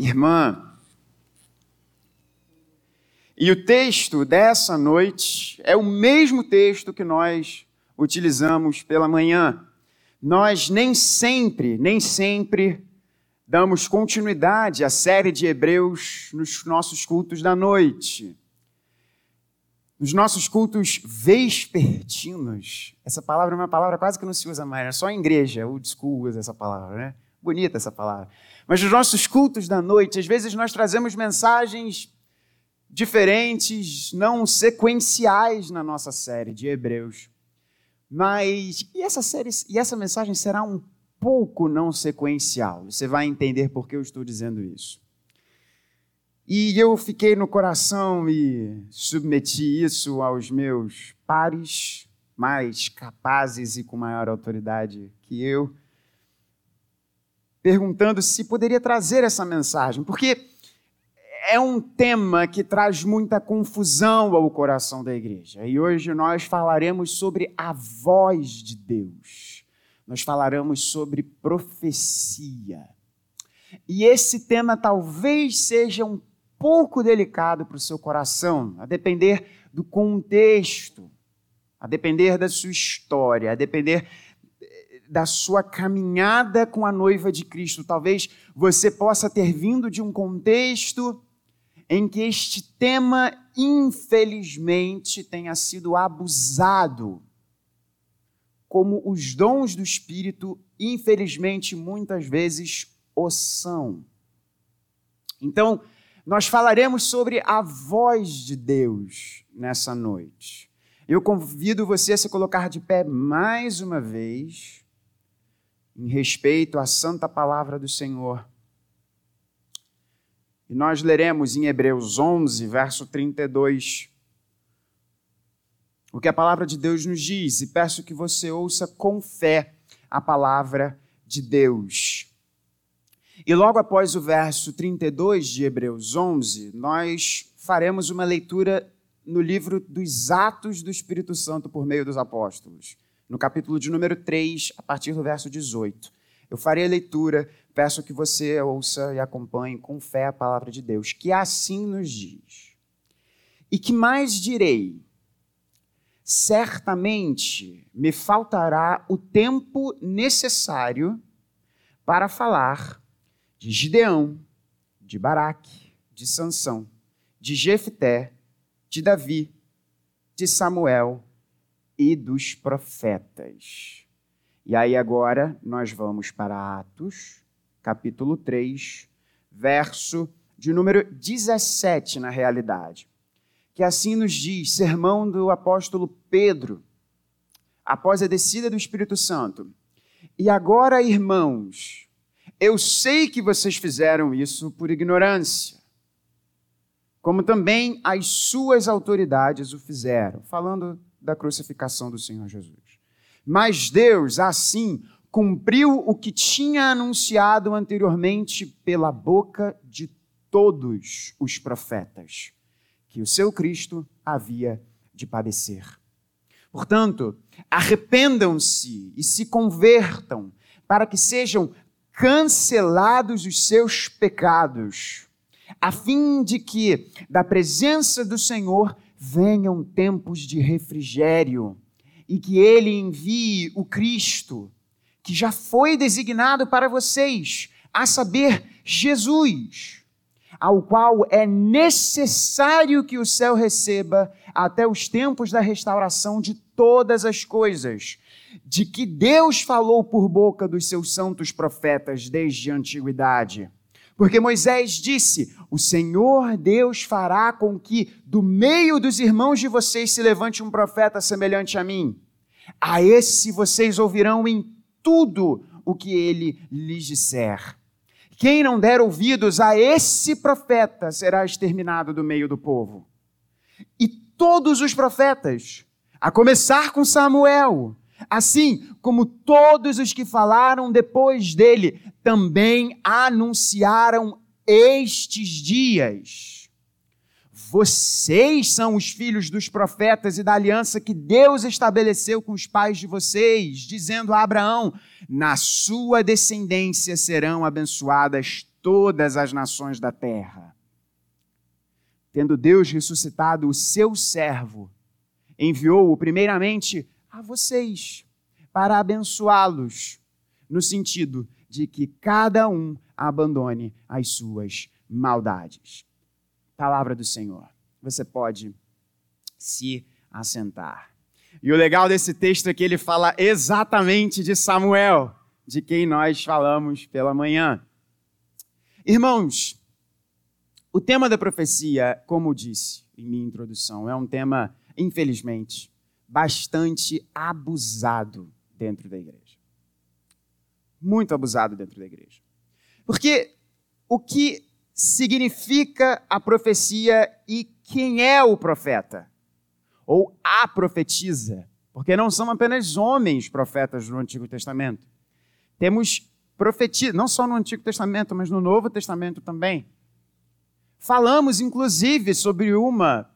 irmã. E o texto dessa noite é o mesmo texto que nós utilizamos pela manhã. Nós nem sempre, nem sempre damos continuidade à série de Hebreus nos nossos cultos da noite. Nos nossos cultos vespertinos, essa palavra é uma palavra quase que não se usa mais, é só em igreja, o school usa essa palavra, né? Bonita essa palavra. Mas nos nossos cultos da noite, às vezes nós trazemos mensagens diferentes, não sequenciais na nossa série de Hebreus. Mas e essa série e essa mensagem será um pouco não sequencial. Você vai entender por que eu estou dizendo isso. E eu fiquei no coração e submeti isso aos meus pares mais capazes e com maior autoridade que eu, perguntando se poderia trazer essa mensagem, porque é um tema que traz muita confusão ao coração da igreja. E hoje nós falaremos sobre a voz de Deus. Nós falaremos sobre profecia. E esse tema talvez seja um pouco delicado para o seu coração, a depender do contexto, a depender da sua história, a depender da sua caminhada com a noiva de Cristo. Talvez você possa ter vindo de um contexto em que este tema, infelizmente, tenha sido abusado, como os dons do Espírito, infelizmente, muitas vezes o são. Então, nós falaremos sobre a voz de Deus nessa noite. Eu convido você a se colocar de pé mais uma vez, em respeito à santa palavra do Senhor. E nós leremos em Hebreus 11, verso 32, o que a palavra de Deus nos diz, e peço que você ouça com fé a palavra de Deus. E logo após o verso 32 de Hebreus 11, nós faremos uma leitura no livro dos Atos do Espírito Santo por meio dos apóstolos, no capítulo de número 3, a partir do verso 18. Eu farei a leitura peço que você ouça e acompanhe com fé a palavra de Deus, que assim nos diz. E que mais direi? Certamente me faltará o tempo necessário para falar de Gideão, de Baraque, de Sansão, de Jefté, de Davi, de Samuel e dos profetas. E aí agora nós vamos para Atos, capítulo 3, verso de número 17, na realidade. Que assim nos diz, sermão do apóstolo Pedro, após a descida do Espírito Santo. E agora, irmãos, eu sei que vocês fizeram isso por ignorância, como também as suas autoridades o fizeram, falando da crucificação do Senhor Jesus. Mas Deus, assim, cumpriu o que tinha anunciado anteriormente pela boca de todos os profetas, que o seu Cristo havia de padecer. Portanto, arrependam-se e se convertam, para que sejam cancelados os seus pecados, a fim de que da presença do Senhor venham tempos de refrigério e que ele envie o Cristo que já foi designado para vocês, a saber, Jesus, ao qual é necessário que o céu receba até os tempos da restauração de todas as coisas, de que Deus falou por boca dos seus santos profetas desde a antiguidade. Porque Moisés disse: O Senhor Deus fará com que do meio dos irmãos de vocês se levante um profeta semelhante a mim. A esse vocês ouvirão em tudo o que ele lhes disser. Quem não der ouvidos a esse profeta será exterminado do meio do povo. E todos os profetas, a começar com Samuel, assim como todos os que falaram depois dele, também anunciaram estes dias. Vocês são os filhos dos profetas e da aliança que Deus estabeleceu com os pais de vocês, dizendo a Abraão: Na sua descendência serão abençoadas todas as nações da terra. Tendo Deus ressuscitado o seu servo, enviou-o primeiramente a vocês, para abençoá-los, no sentido de que cada um abandone as suas maldades. Palavra do Senhor. Você pode se assentar. E o legal desse texto é que ele fala exatamente de Samuel, de quem nós falamos pela manhã. Irmãos, o tema da profecia, como disse em minha introdução, é um tema, infelizmente, bastante abusado dentro da igreja. Muito abusado dentro da igreja. Porque o que significa a profecia e quem é o profeta? Ou a profetisa? Porque não são apenas homens profetas no Antigo Testamento. Temos profetia, não só no Antigo Testamento, mas no Novo Testamento também. Falamos, inclusive, sobre uma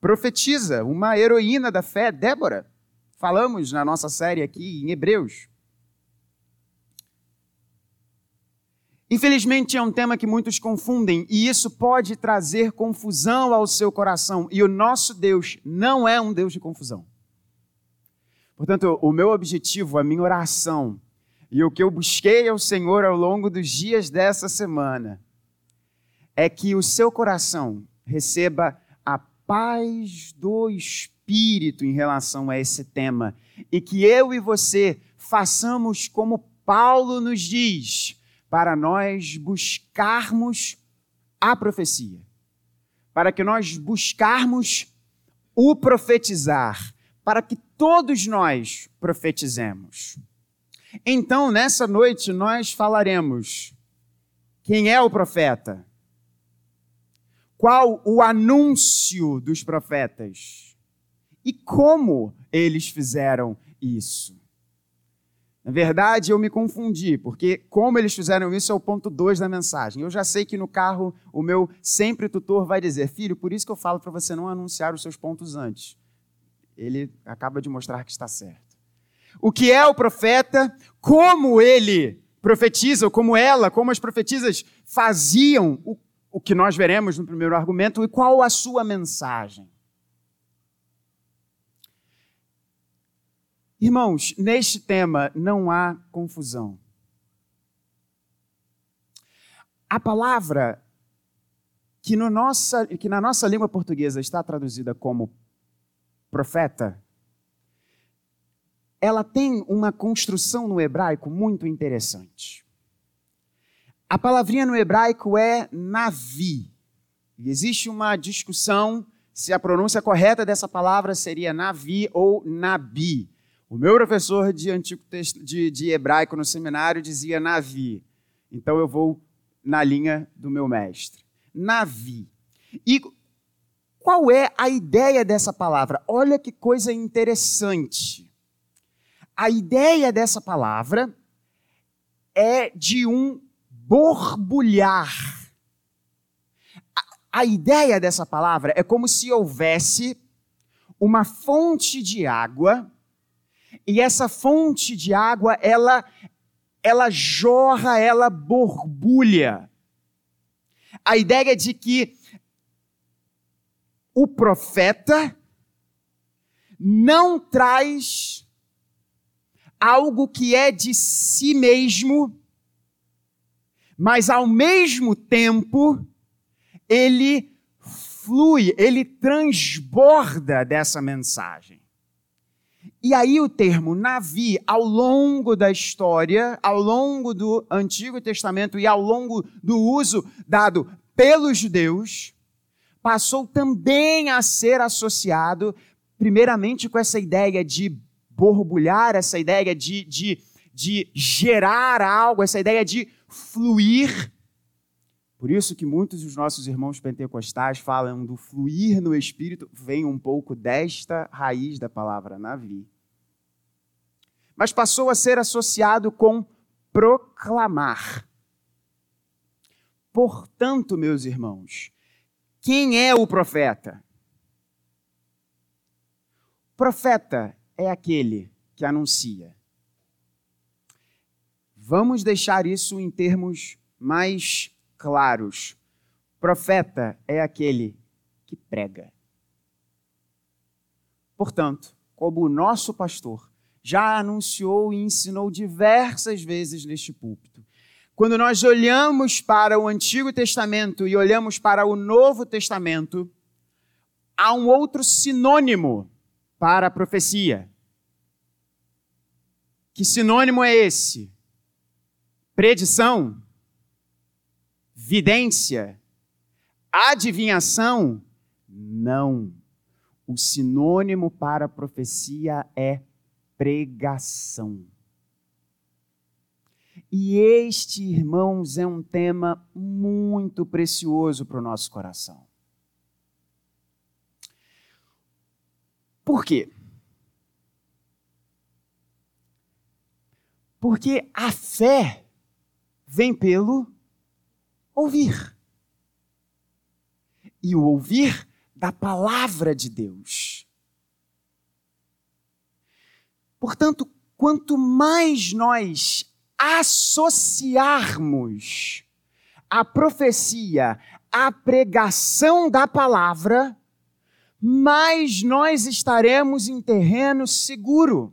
profetisa, uma heroína da fé, Débora. Falamos na nossa série aqui em Hebreus. Infelizmente é um tema que muitos confundem e isso pode trazer confusão ao seu coração. E o nosso Deus não é um Deus de confusão. Portanto, o meu objetivo, a minha oração e o que eu busquei ao Senhor ao longo dos dias dessa semana é que o seu coração receba paz do Espírito em relação a esse tema e que eu e você façamos como Paulo nos diz para nós buscarmos a profecia, para que nós buscarmos o profetizar, para que todos nós profetizemos. Então, nessa noite, nós falaremos quem é o profeta, qual o anúncio dos profetas e como eles fizeram isso. Na verdade, eu me confundi, porque como eles fizeram isso é o ponto 2 da mensagem. Eu já sei que no carro o meu sempre tutor vai dizer: Filho, por isso que eu falo para você não anunciar os seus pontos antes. Ele acaba de mostrar que está certo. O que é o profeta, como ele profetiza, ou como ela, como as profetisas faziam o, o que nós veremos no primeiro argumento, e qual a sua mensagem. Irmãos, neste tema não há confusão. A palavra que, no nossa, que na nossa língua portuguesa está traduzida como profeta, ela tem uma construção no hebraico muito interessante. A palavrinha no hebraico é navi. E existe uma discussão se a pronúncia correta dessa palavra seria navi ou nabi. O meu professor de, antigo texto, de, de hebraico no seminário dizia Navi. Então eu vou na linha do meu mestre. Navi. E qual é a ideia dessa palavra? Olha que coisa interessante. A ideia dessa palavra é de um borbulhar. A, ideia dessa palavra é como se houvesse uma fonte de água e essa fonte de água, ela, ela jorra, ela borbulha. A ideia é de que o profeta não traz algo que é de si mesmo, mas ao mesmo tempo ele flui, ele transborda dessa mensagem. E aí o termo Navi, ao longo da história, ao longo do Antigo Testamento e ao longo do uso dado pelos judeus, passou também a ser associado, primeiramente com essa ideia de borbulhar, essa ideia de, de, de gerar algo, essa ideia de fluir. Por isso que muitos dos nossos irmãos pentecostais falam do fluir no Espírito, vem um pouco desta raiz da palavra navi. Mas passou a ser associado com proclamar. Portanto, meus irmãos, quem é o profeta? Profeta é aquele que anuncia. Vamos deixar isso em termos mais claros. Profeta é aquele que prega. Portanto, como o nosso pastor já anunciou e ensinou diversas vezes neste púlpito, quando nós olhamos para o Antigo Testamento e olhamos para o Novo Testamento, há um outro sinônimo para a profecia. Que sinônimo é esse? Predição? Vidência? Adivinhação? Não. O sinônimo para profecia é pregação. E este, irmãos, é um tema muito precioso para o nosso coração. Por quê? Porque a fé vem pelo ouvir. E o ouvir da palavra de Deus. Portanto, quanto mais nós associarmos a profecia à pregação da palavra, mais nós estaremos em terreno seguro.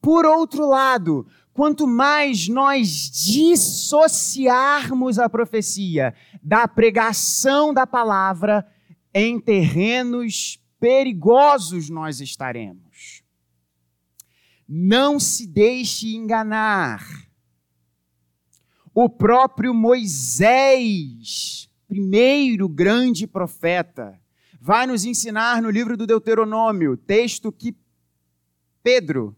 Por outro lado, quanto mais nós dissociarmos a profecia da pregação da palavra, em terrenos perigosos nós estaremos. Não se deixe enganar. O próprio Moisés, primeiro grande profeta, vai nos ensinar no livro do Deuteronômio, texto que Pedro,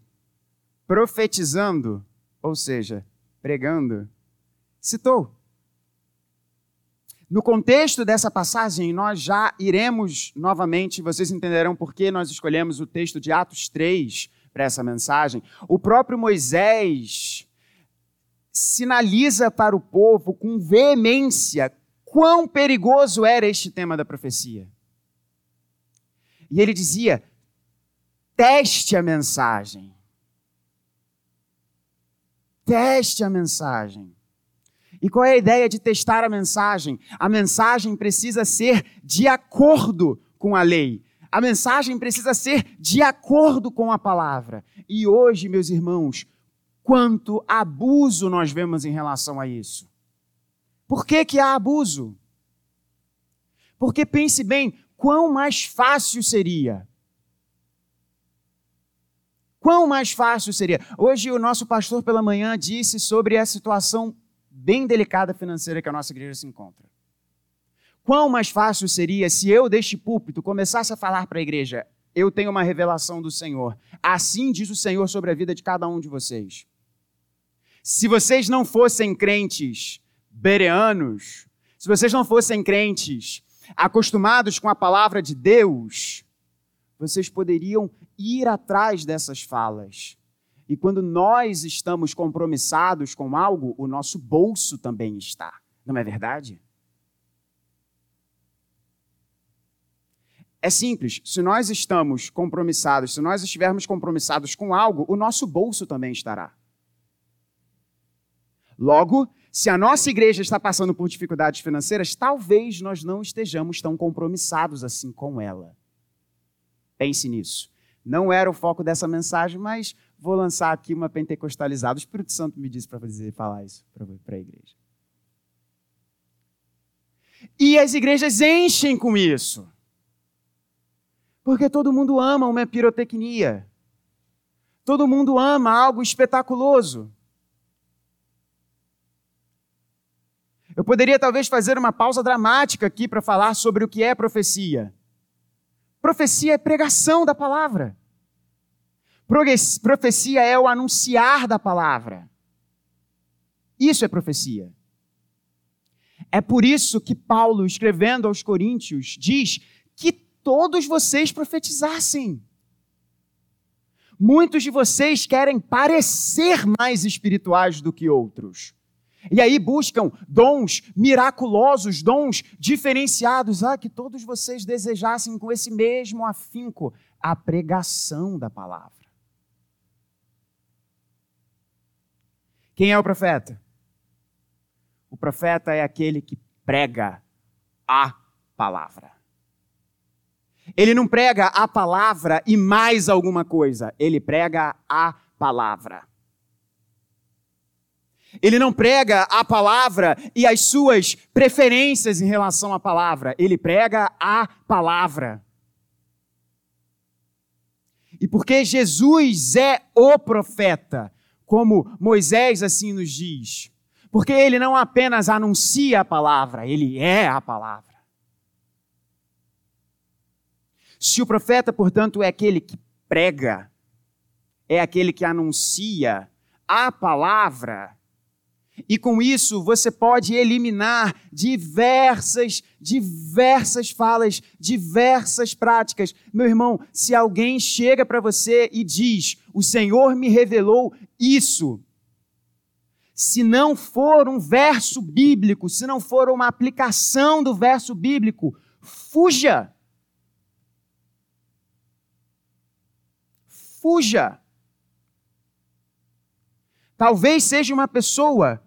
profetizando, ou seja, pregando, citou. No contexto dessa passagem, nós já iremos novamente, vocês entenderão por que nós escolhemos o texto de Atos 3 para essa mensagem. O próprio Moisés sinaliza para o povo com veemência quão perigoso era este tema da profecia. E ele dizia: teste a mensagem. Teste a mensagem. E qual é a ideia de testar a mensagem? A mensagem precisa ser de acordo com a lei. A mensagem precisa ser de acordo com a palavra. E hoje, meus irmãos, quanto abuso nós vemos em relação a isso. Por que, que há abuso? Porque pense bem, quão mais fácil seria Quão mais fácil seria? Hoje o nosso pastor pela manhã disse sobre a situação bem delicada financeira que a nossa igreja se encontra. Quão mais fácil seria se eu deste púlpito começasse a falar para a igreja: eu tenho uma revelação do Senhor. Assim diz o Senhor sobre a vida de cada um de vocês. Se vocês não fossem crentes bereanos, se vocês não fossem crentes acostumados com a palavra de Deus, vocês poderiam ir atrás dessas falas. E quando nós estamos compromissados com algo, o nosso bolso também está. Não é verdade? É simples. Se nós estamos compromissados, se nós estivermos compromissados com algo, o nosso bolso também estará. Logo, se a nossa igreja está passando por dificuldades financeiras, talvez nós não estejamos tão compromissados assim com ela. Pense nisso. Não era o foco dessa mensagem, mas vou lançar aqui uma pentecostalizada. O Espírito Santo me disse para falar isso para a igreja. E as igrejas enchem com isso. Porque todo mundo ama uma pirotecnia. Todo mundo ama algo espetaculoso. Eu poderia talvez fazer uma pausa dramática aqui para falar sobre o que é profecia. Profecia é pregação da palavra. Profecia é o anunciar da palavra. Isso é profecia. É por isso que Paulo, escrevendo aos Coríntios, diz que todos vocês profetizassem. Muitos de vocês querem parecer mais espirituais do que outros. E aí buscam dons miraculosos, dons diferenciados. Ah, que todos vocês desejassem com esse mesmo afinco a pregação da palavra. Quem é o profeta? O profeta é aquele que prega a palavra. Ele não prega a palavra e mais alguma coisa, ele prega a palavra. Ele não prega a palavra e as suas preferências em relação à palavra, ele prega a palavra. E porque Jesus é o profeta, como Moisés assim nos diz, porque ele não apenas anuncia a palavra, ele é a palavra. Se o profeta, portanto, é aquele que prega, é aquele que anuncia a palavra, e com isso você pode eliminar diversas, diversas falas, diversas práticas. Meu irmão, se alguém chega para você e diz: O Senhor me revelou isso. Se não for um verso bíblico, se não for uma aplicação do verso bíblico, fuja. fuja. Talvez seja uma pessoa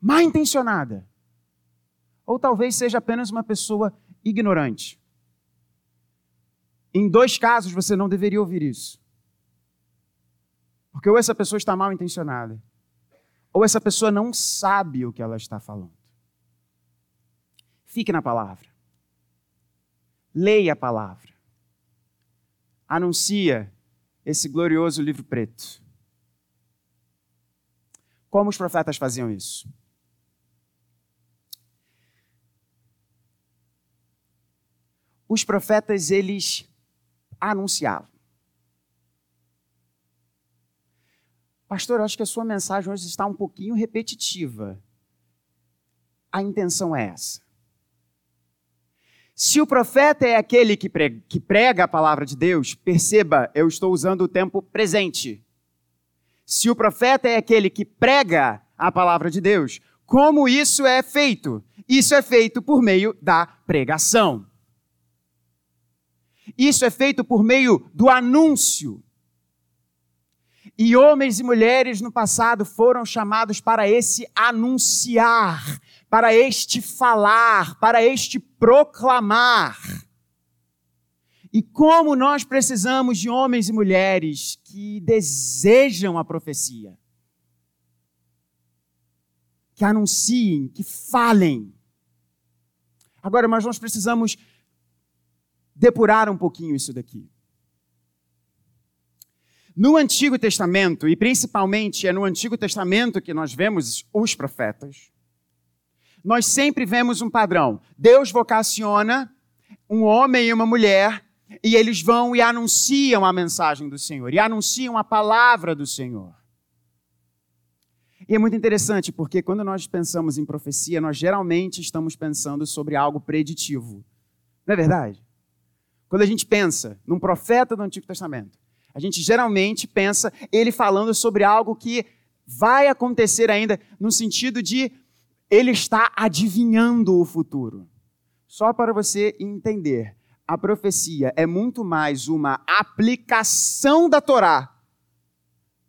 mal intencionada. Ou talvez seja apenas uma pessoa ignorante. Em dois casos você não deveria ouvir isso. Porque ou essa pessoa está mal intencionada, ou essa pessoa não sabe o que ela está falando. Fique na palavra. Leia a palavra. Anuncia esse glorioso livro preto. Como os profetas faziam isso? Os profetas, eles anunciavam. Pastor, eu acho que a sua mensagem hoje está um pouquinho repetitiva. A intenção é essa. Se o profeta é aquele que prega, que prega a palavra de Deus, perceba, eu estou usando o tempo presente. Se o profeta é aquele que prega a palavra de Deus, como isso é feito? Isso é feito por meio da pregação. Isso é feito por meio do anúncio. E homens e mulheres no passado foram chamados para esse anunciar, para este falar, para este proclamar. E como nós precisamos de homens e mulheres que desejam a profecia, que anunciem, que falem. Agora, mas nós precisamos depurar um pouquinho isso daqui. No Antigo Testamento, e principalmente é no Antigo Testamento que nós vemos os profetas, nós sempre vemos um padrão. Deus vocaciona um homem e uma mulher e eles vão e anunciam a mensagem do Senhor, e anunciam a palavra do Senhor. E é muito interessante porque quando nós pensamos em profecia, nós geralmente estamos pensando sobre algo preditivo. Não é verdade? Quando a gente pensa num profeta do Antigo Testamento, a gente geralmente pensa ele falando sobre algo que vai acontecer ainda, no sentido de ele está adivinhando o futuro. Só para você entender, a profecia é muito mais uma aplicação da Torá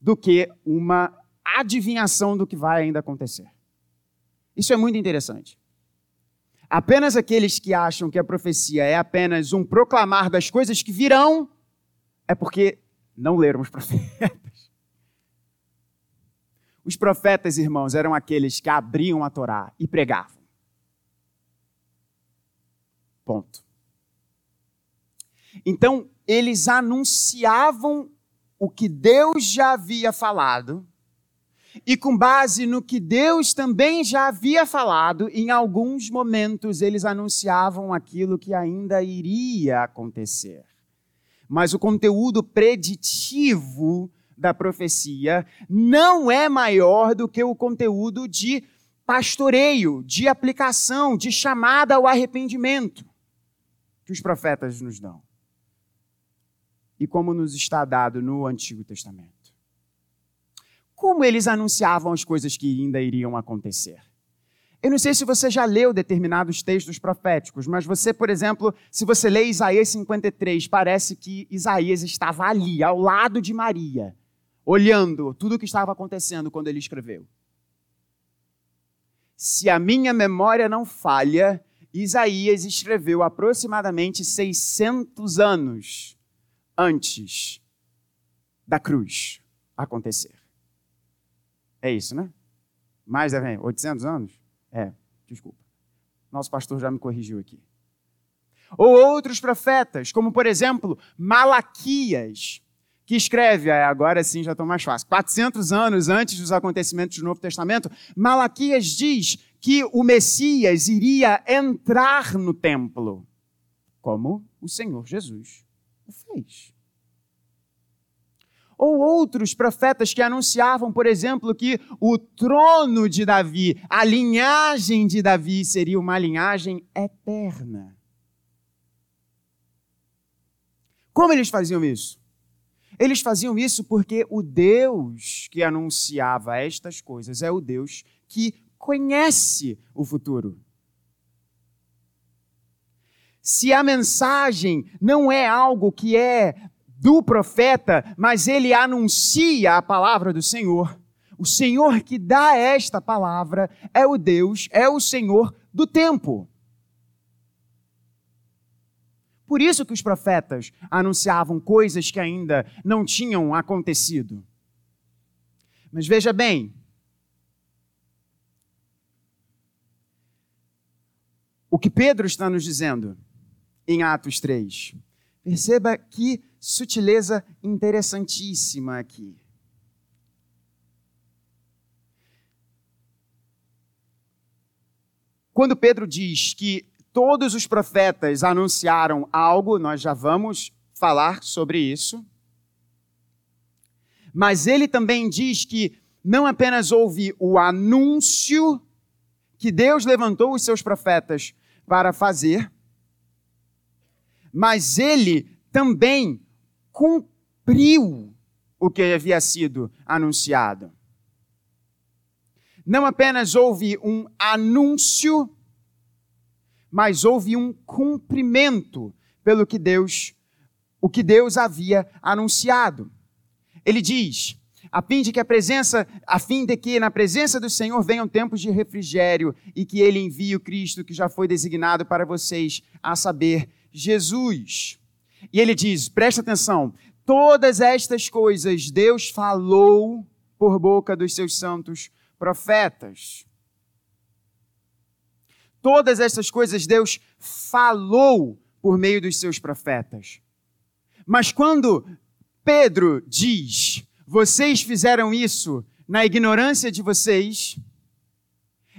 do que uma adivinhação do que vai ainda acontecer. Isso é muito interessante. Apenas aqueles que acham que a profecia é apenas um proclamar das coisas que virão é porque não leram os profetas. Os profetas, irmãos, eram aqueles que abriam a Torá e pregavam. Ponto. Então, eles anunciavam o que Deus já havia falado, e com base no que Deus também já havia falado, em alguns momentos eles anunciavam aquilo que ainda iria acontecer. Mas o conteúdo preditivo da profecia não é maior do que o conteúdo de pastoreio, de aplicação, de chamada ao arrependimento que os profetas nos dão. E como nos está dado no Antigo Testamento. Como eles anunciavam as coisas que ainda iriam acontecer? Eu não sei se você já leu determinados textos proféticos, mas você, por exemplo, se você lê Isaías 53, parece que Isaías estava ali, ao lado de Maria, olhando tudo o que estava acontecendo quando ele escreveu. se a minha memória não falha, Isaías escreveu aproximadamente 600 anos antes da cruz acontecer. É isso, né? Mais, 800 anos? É, desculpa. Nosso pastor já me corrigiu aqui. Ou outros profetas, como por exemplo Malaquias, que escreve, é, agora sim já estou mais fácil, 400 anos antes dos acontecimentos do Novo Testamento, Malaquias diz que o Messias iria entrar no templo, como o Senhor Jesus o fez. Ou outros profetas que anunciavam, por exemplo, que o trono de Davi, a linhagem de Davi, seria uma linhagem eterna. Como eles faziam isso? Eles faziam isso porque o Deus que anunciava estas coisas é o Deus que conhece o futuro. Se a mensagem não é algo que é do profeta, mas ele anuncia a palavra do Senhor, o Senhor que dá esta palavra é o Deus, é o Senhor do tempo. Por isso que os profetas anunciavam coisas que ainda não tinham acontecido. Mas veja bem, o que Pedro está nos dizendo em Atos 3. Perceba que sutileza interessantíssima aqui. Quando Pedro diz que todos os profetas anunciaram algo, nós já vamos falar sobre isso. Mas ele também diz que não apenas houve o anúncio que Deus levantou os seus profetas para fazer, mas ele também cumpriu o que havia sido anunciado. Não apenas houve um anúncio, mas houve um cumprimento pelo que Deus, o que Deus havia anunciado. Ele diz: a fim de que a presença, a fim de que na presença do Senhor venham tempos de refrigério e que ele envie o Cristo que já foi designado para vocês, a saber, Jesus. E ele diz: presta atenção, todas estas coisas Deus falou por boca dos seus santos profetas. Todas essas coisas Deus falou por meio dos seus profetas. Mas quando Pedro diz: Vocês fizeram isso na ignorância de vocês,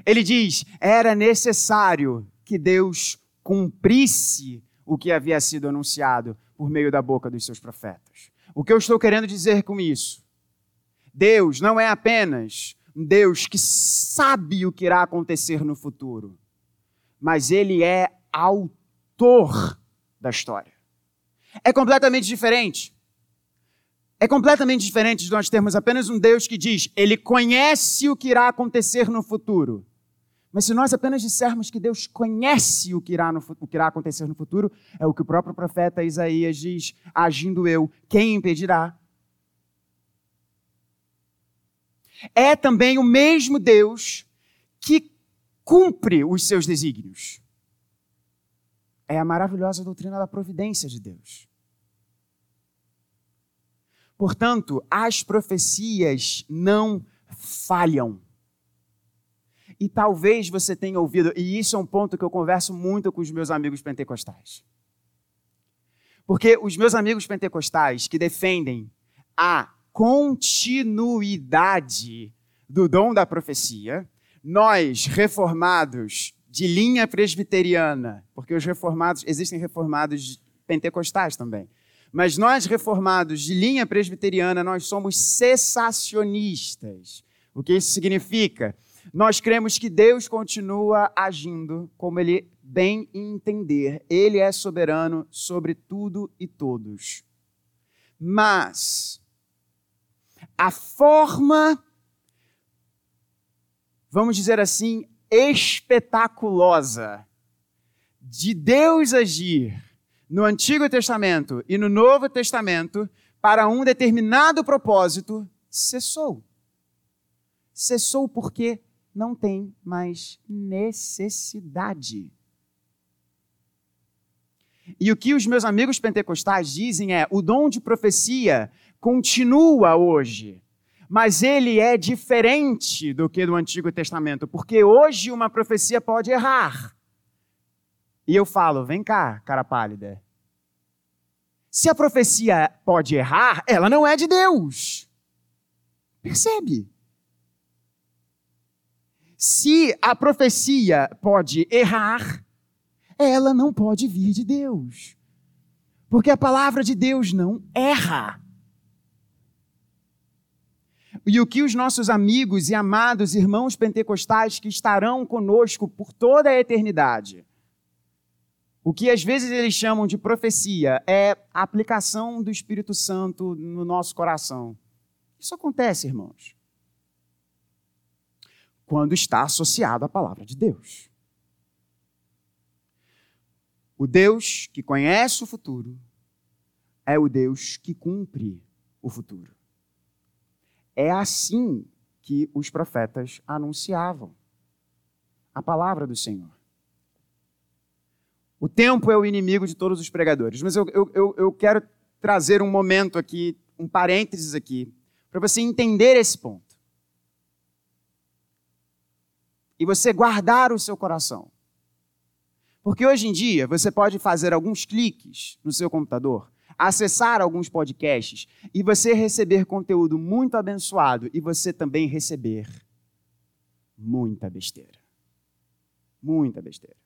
ele diz: Era necessário que Deus cumprisse o que havia sido anunciado por meio da boca dos seus profetas. O que eu estou querendo dizer com isso? Deus não é apenas um Deus que sabe o que irá acontecer no futuro mas ele é autor da história. É completamente diferente. É completamente diferente de nós termos apenas um Deus que diz, ele conhece o que irá acontecer no futuro. Mas se nós apenas dissermos que Deus conhece o que, irá no, o que irá acontecer no futuro, é o que o próprio profeta Isaías diz: agindo eu, quem impedirá? É também o mesmo Deus que cumpre os seus desígnios. É a maravilhosa doutrina da providência de Deus. Portanto, as profecias não falham. E talvez você tenha ouvido, e isso é um ponto que eu converso muito com os meus amigos pentecostais. Porque os meus amigos pentecostais que defendem a continuidade do dom da profecia, nós, reformados de linha presbiteriana, porque os reformados, existem reformados pentecostais também, mas nós, reformados de linha presbiteriana, nós somos cessacionistas. O que isso significa? Nós cremos que Deus continua agindo como Ele bem entender. Ele é soberano sobre tudo e todos. Mas a forma vamos dizer assim, espetaculosa de Deus agir no Antigo Testamento e no Novo Testamento para um determinado propósito cessou. Cessou porque não tem mais necessidade. E o que os meus amigos pentecostais dizem é: o dom de profecia continua hoje, mas ele é diferente do que do Antigo Testamento, porque hoje uma profecia pode errar. E eu falo: vem cá, cara pálida. Se a profecia pode errar, ela não é de Deus. Percebe? Se a profecia pode errar, ela não pode vir de Deus. Porque a palavra de Deus não erra. E o que os nossos amigos e amados irmãos pentecostais que estarão conosco por toda a eternidade, o que às vezes eles chamam de profecia, é a aplicação do Espírito Santo no nosso coração. Isso acontece, irmãos, quando está associado à palavra de Deus. O Deus que conhece o futuro é o Deus que cumpre o futuro. É assim que os profetas anunciavam a palavra do Senhor. O tempo é o inimigo de todos os pregadores, mas eu, eu, eu quero trazer um momento aqui, um parênteses aqui, para você entender esse ponto. E você guardar o seu coração. Porque hoje em dia você pode fazer alguns cliques no seu computador, acessar alguns podcasts e você receber conteúdo muito abençoado e você também receber muita besteira. Muita besteira.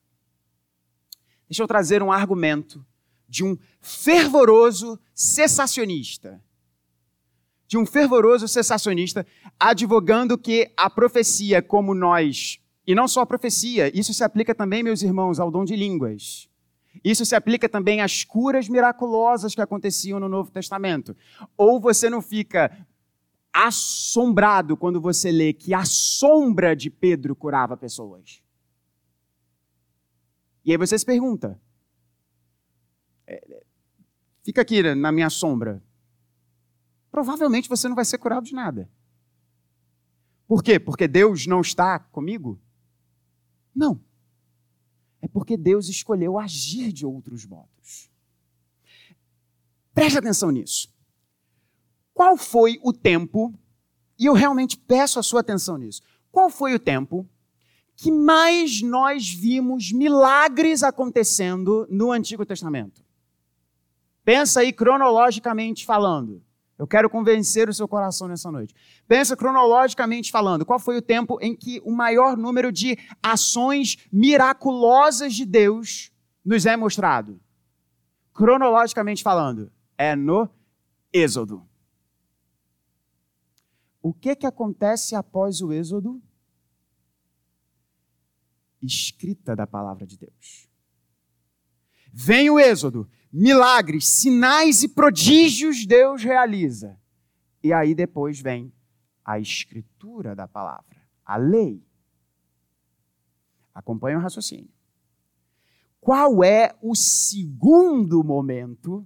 Deixa eu trazer um argumento de um fervoroso cessacionista. De um fervoroso cessacionista advogando que a profecia, como nós e não só a profecia, isso se aplica também, meus irmãos, ao dom de línguas. Isso se aplica também às curas miraculosas que aconteciam no Novo Testamento. Ou você não fica assombrado quando você lê que a sombra de Pedro curava pessoas. E aí você se pergunta: é, fica aqui na minha sombra. Provavelmente você não vai ser curado de nada. Por quê? Porque Deus não está comigo? Não. É porque Deus escolheu agir de outros modos. Preste atenção nisso. Qual foi o tempo, e eu realmente peço a sua atenção nisso, qual foi o tempo que mais nós vimos milagres acontecendo no Antigo Testamento? Pensa aí cronologicamente falando. Eu quero convencer o seu coração nessa noite. Pensa cronologicamente falando, qual foi o tempo em que o maior número de ações miraculosas de Deus nos é mostrado? Cronologicamente falando, é no Êxodo. O que que acontece após o Êxodo? Escrita da palavra de Deus. Vem o Êxodo, milagres, sinais e prodígios Deus realiza. E aí depois vem a escritura da palavra, a lei. Acompanhe o raciocínio. Qual é o segundo momento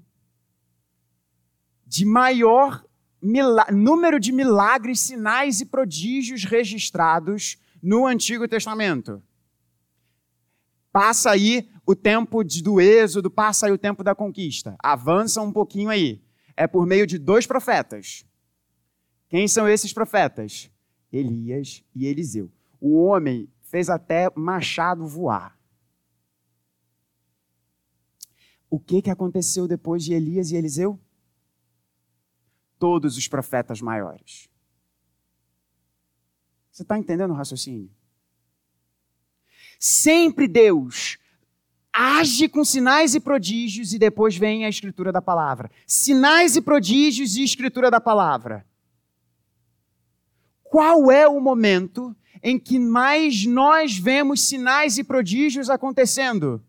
de maior número de milagres, sinais e prodígios registrados no Antigo Testamento? Passa aí o tempo do êxodo, passa aí o tempo da conquista. Avança um pouquinho aí. É por meio de dois profetas. Quem são esses profetas? Elias e Eliseu. O homem fez até machado voar. O que, que aconteceu depois de Elias e Eliseu? Todos os profetas maiores. Você está entendendo o raciocínio? Sempre Deus age com sinais e prodígios e depois vem a escritura da palavra. Sinais e prodígios e escritura da palavra. Qual é o momento em que mais nós vemos sinais e prodígios acontecendo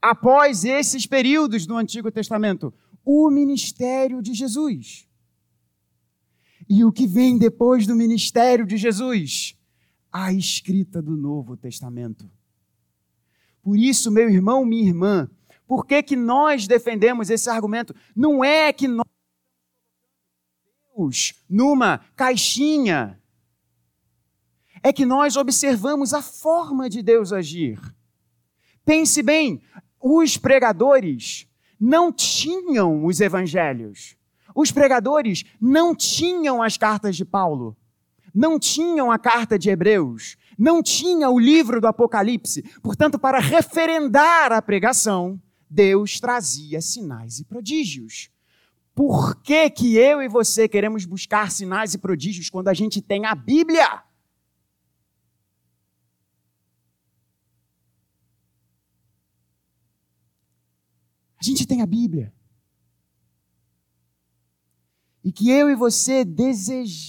após esses períodos do Antigo Testamento? O ministério de Jesus. E o que vem depois do ministério de Jesus? A escrita do Novo Testamento. Por isso, meu irmão, minha irmã, por que, que nós defendemos esse argumento? Não é que nós Deus numa caixinha. é que nós observamos a forma de Deus agir. Pense bem, os pregadores não tinham os evangelhos. Os pregadores não tinham as cartas de Paulo, não tinham a carta de Hebreus, não tinha o livro do Apocalipse. Portanto, para referendar a pregação, Deus trazia sinais e prodígios. Por que, que eu e você queremos buscar sinais e prodígios quando a gente tem a Bíblia? A gente tem a Bíblia. E que eu e você desejemos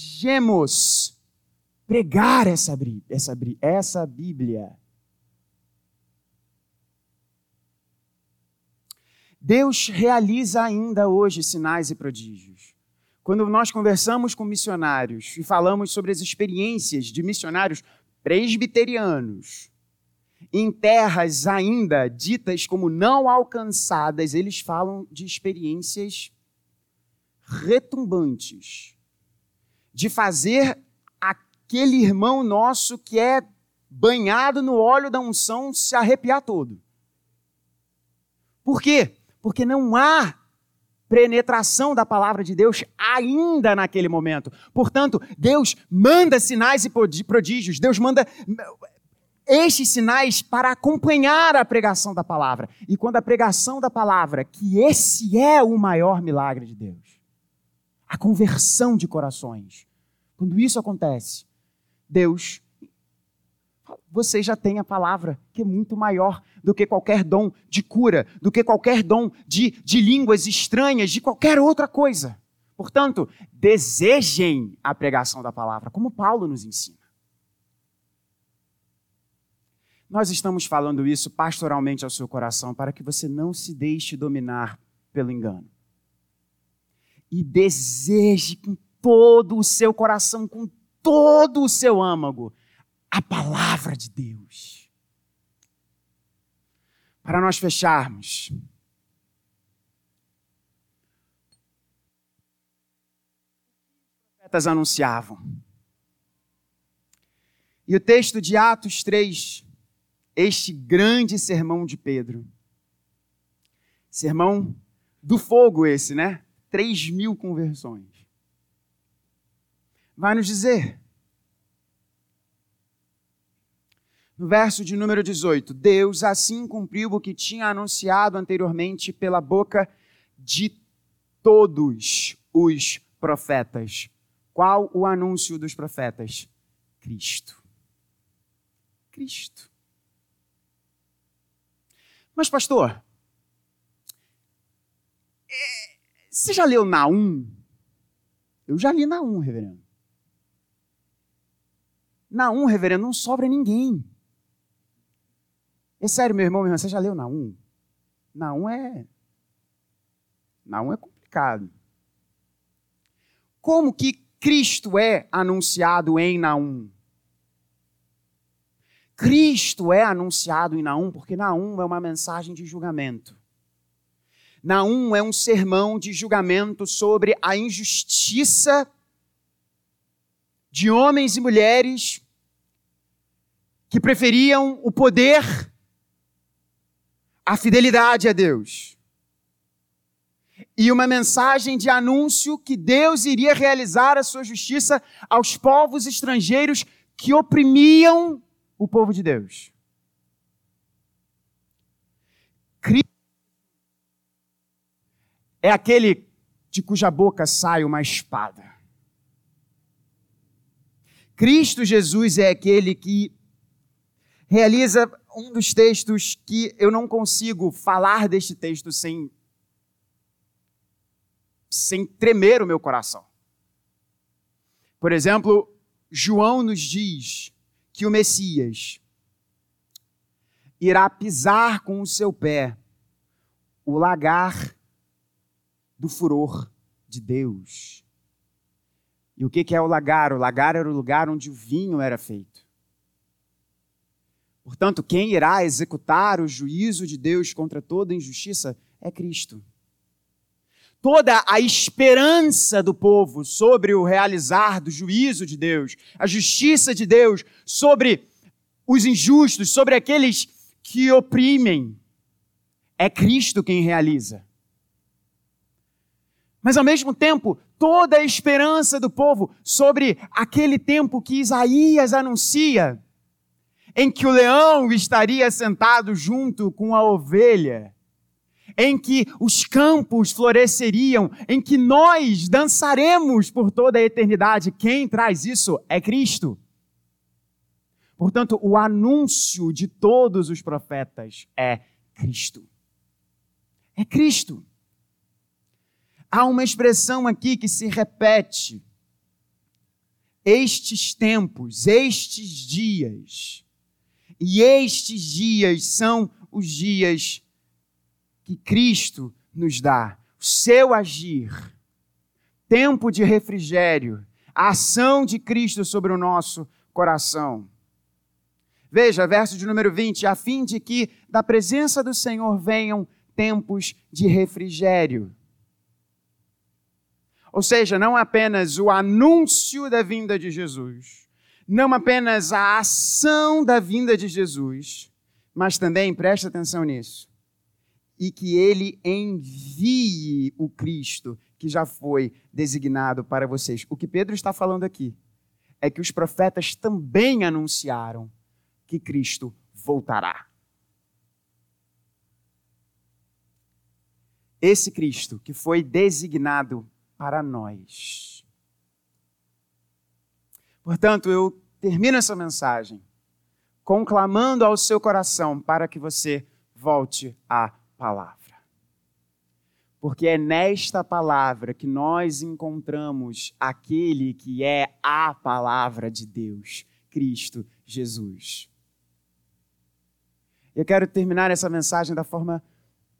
pregar essa, essa, essa Bíblia. Deus realiza ainda hoje sinais e prodígios. Quando nós conversamos com missionários e falamos sobre as experiências de missionários presbiterianos, em terras ainda ditas como não alcançadas, eles falam de experiências retumbantes, de fazer aquele irmão nosso que é banhado no óleo da unção se arrepiar todo. Por quê? Porque não há penetração da palavra de Deus ainda naquele momento. Portanto, Deus manda sinais e prodígios, Deus manda estes sinais para acompanhar a pregação da palavra. E quando a pregação da palavra, que esse é o maior milagre de Deus, a conversão de corações, quando isso acontece, Deus, você já tem a palavra que é muito maior do que qualquer dom de cura, do que qualquer dom de, de línguas estranhas, de qualquer outra coisa. Portanto, desejem a pregação da palavra, como Paulo nos ensina. Nós estamos falando isso pastoralmente ao seu coração para que você não se deixe dominar pelo engano. E deseje com todo o seu coração, com todo o seu âmago, a palavra de Deus. Para nós fecharmos, os profetas anunciavam. E o texto de Atos 3 este grande sermão de Pedro. Sermão do fogo, esse, né? Três mil conversões. Vai nos dizer. No verso de número 18: Deus assim cumpriu o que tinha anunciado anteriormente pela boca de todos os profetas. Qual o anúncio dos profetas? Cristo. Cristo. Mas, pastor, é, você já leu Naum? Eu já li Naum, reverendo. Naum, reverendo, não sobra ninguém. É sério, meu irmão, meu irmão, você já leu Naum? Naum é. Naum é complicado. Como que Cristo é anunciado em Naum? Cristo é anunciado em Naum, porque Naum é uma mensagem de julgamento. Naum é um sermão de julgamento sobre a injustiça de homens e mulheres que preferiam o poder à fidelidade a Deus. E uma mensagem de anúncio que Deus iria realizar a sua justiça aos povos estrangeiros que oprimiam o povo de Deus. Cristo é aquele de cuja boca sai uma espada. Cristo Jesus é aquele que realiza um dos textos que eu não consigo falar deste texto sem sem tremer o meu coração. Por exemplo, João nos diz que o Messias irá pisar com o seu pé o lagar do furor de Deus. E o que é o lagar? O lagar era o lugar onde o vinho era feito. Portanto, quem irá executar o juízo de Deus contra toda injustiça é Cristo. toda a esperança do povo sobre o realizar do juízo de Deus, a justiça de Deus sobre os injustos, sobre aqueles que oprimem. É Cristo quem realiza. Mas ao mesmo tempo, toda a esperança do povo sobre aquele tempo que Isaías anuncia, em que o leão estaria sentado junto com a ovelha, em que os campos floresceriam, em que nós dançaremos por toda a eternidade. Quem traz isso é Cristo. Portanto, o anúncio de todos os profetas é Cristo. É Cristo. Há uma expressão aqui que se repete. Estes tempos, estes dias. E estes dias são os dias que Cristo nos dá, o seu agir, tempo de refrigério, a ação de Cristo sobre o nosso coração. Veja, verso de número 20: a fim de que da presença do Senhor venham tempos de refrigério. Ou seja, não apenas o anúncio da vinda de Jesus, não apenas a ação da vinda de Jesus, mas também, presta atenção nisso, e que ele envie o Cristo que já foi designado para vocês. O que Pedro está falando aqui é que os profetas também anunciaram que Cristo voltará. Esse Cristo que foi designado para nós. Portanto, eu termino essa mensagem conclamando ao seu coração para que você volte a palavra. Porque é nesta palavra que nós encontramos aquele que é a palavra de Deus, Cristo Jesus. Eu quero terminar essa mensagem da forma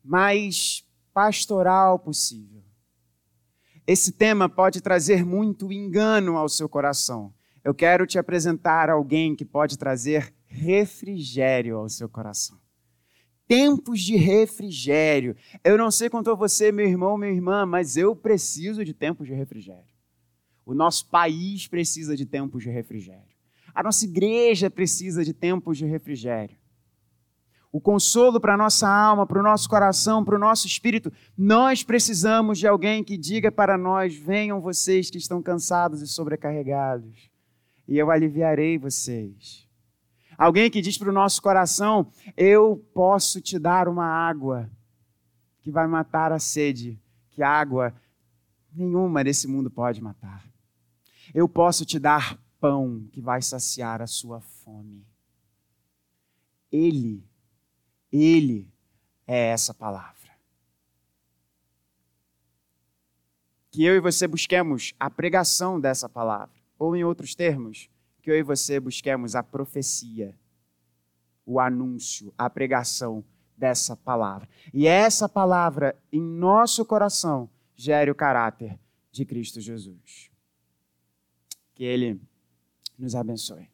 mais pastoral possível. Esse tema pode trazer muito engano ao seu coração. Eu quero te apresentar alguém que pode trazer refrigério ao seu coração tempos de refrigério. Eu não sei quanto a você, meu irmão, minha irmã, mas eu preciso de tempos de refrigério. O nosso país precisa de tempos de refrigério. A nossa igreja precisa de tempos de refrigério. O consolo para a nossa alma, para o nosso coração, para o nosso espírito. Nós precisamos de alguém que diga para nós: venham vocês que estão cansados e sobrecarregados, e eu aliviarei vocês. Alguém que diz para o nosso coração: Eu posso te dar uma água que vai matar a sede, que água nenhuma desse mundo pode matar. Eu posso te dar pão que vai saciar a sua fome. Ele, Ele é essa palavra. Que eu e você busquemos a pregação dessa palavra, ou em outros termos, que eu e você busquemos a profecia, o anúncio, a pregação dessa palavra. E essa palavra em nosso coração gere o caráter de Cristo Jesus. Que Ele nos abençoe.